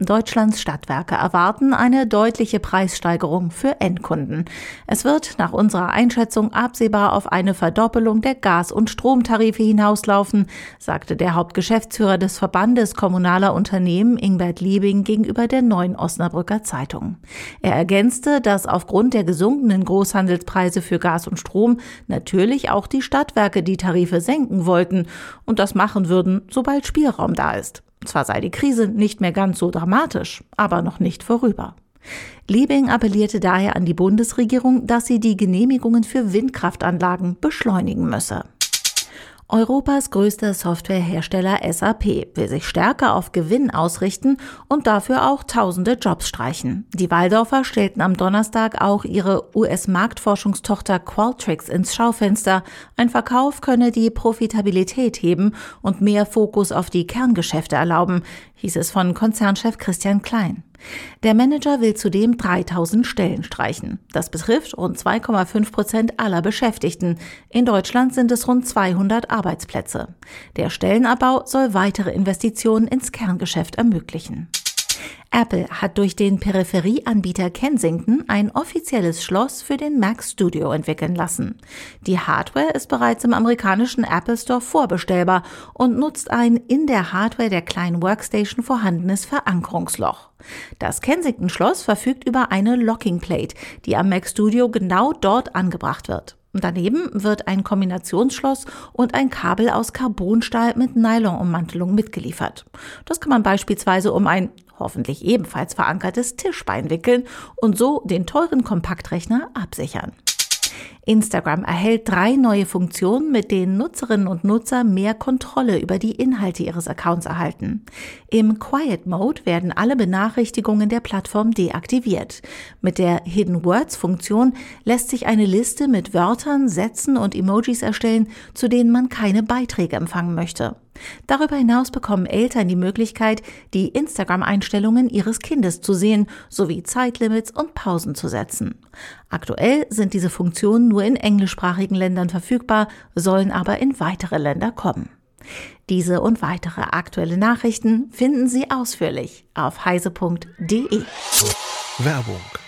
Deutschlands Stadtwerke erwarten eine deutliche Preissteigerung für Endkunden. Es wird nach unserer Einschätzung absehbar auf eine Verdoppelung der Gas- und Stromtarife hinauslaufen, sagte der Hauptgeschäftsführer des Verbandes kommunaler Unternehmen Ingbert Liebing gegenüber der neuen Osnabrücker Zeitung. Er ergänzte, dass aufgrund der gesunkenen Großhandelspreise für Gas und Strom natürlich auch die Stadtwerke die Tarife senken wollten und das machen würden sobald Spielraum da ist. Zwar sei die Krise nicht mehr ganz so dramatisch, aber noch nicht vorüber. Liebing appellierte daher an die Bundesregierung, dass sie die Genehmigungen für Windkraftanlagen beschleunigen müsse. Europas größter Softwarehersteller SAP will sich stärker auf Gewinn ausrichten und dafür auch tausende Jobs streichen. Die Waldorfer stellten am Donnerstag auch ihre US-Marktforschungstochter Qualtrics ins Schaufenster. Ein Verkauf könne die Profitabilität heben und mehr Fokus auf die Kerngeschäfte erlauben, hieß es von Konzernchef Christian Klein. Der Manager will zudem 3000 Stellen streichen. Das betrifft rund 2,5 Prozent aller Beschäftigten. In Deutschland sind es rund 200 Arbeitsplätze. Der Stellenabbau soll weitere Investitionen ins Kerngeschäft ermöglichen. Apple hat durch den Peripherieanbieter Kensington ein offizielles Schloss für den Mac Studio entwickeln lassen. Die Hardware ist bereits im amerikanischen Apple Store vorbestellbar und nutzt ein in der Hardware der kleinen Workstation vorhandenes Verankerungsloch. Das Kensington-Schloss verfügt über eine Locking Plate, die am Mac Studio genau dort angebracht wird. Daneben wird ein Kombinationsschloss und ein Kabel aus Carbonstahl mit Nylonummantelung mitgeliefert. Das kann man beispielsweise um ein hoffentlich ebenfalls verankertes Tischbein wickeln und so den teuren Kompaktrechner absichern. Instagram erhält drei neue Funktionen, mit denen Nutzerinnen und Nutzer mehr Kontrolle über die Inhalte ihres Accounts erhalten. Im Quiet Mode werden alle Benachrichtigungen der Plattform deaktiviert. Mit der Hidden Words Funktion lässt sich eine Liste mit Wörtern, Sätzen und Emojis erstellen, zu denen man keine Beiträge empfangen möchte. Darüber hinaus bekommen Eltern die Möglichkeit, die Instagram-Einstellungen ihres Kindes zu sehen, sowie Zeitlimits und Pausen zu setzen. Aktuell sind diese Funktionen nur in englischsprachigen Ländern verfügbar, sollen aber in weitere Länder kommen. Diese und weitere aktuelle Nachrichten finden Sie ausführlich auf heise.de. Werbung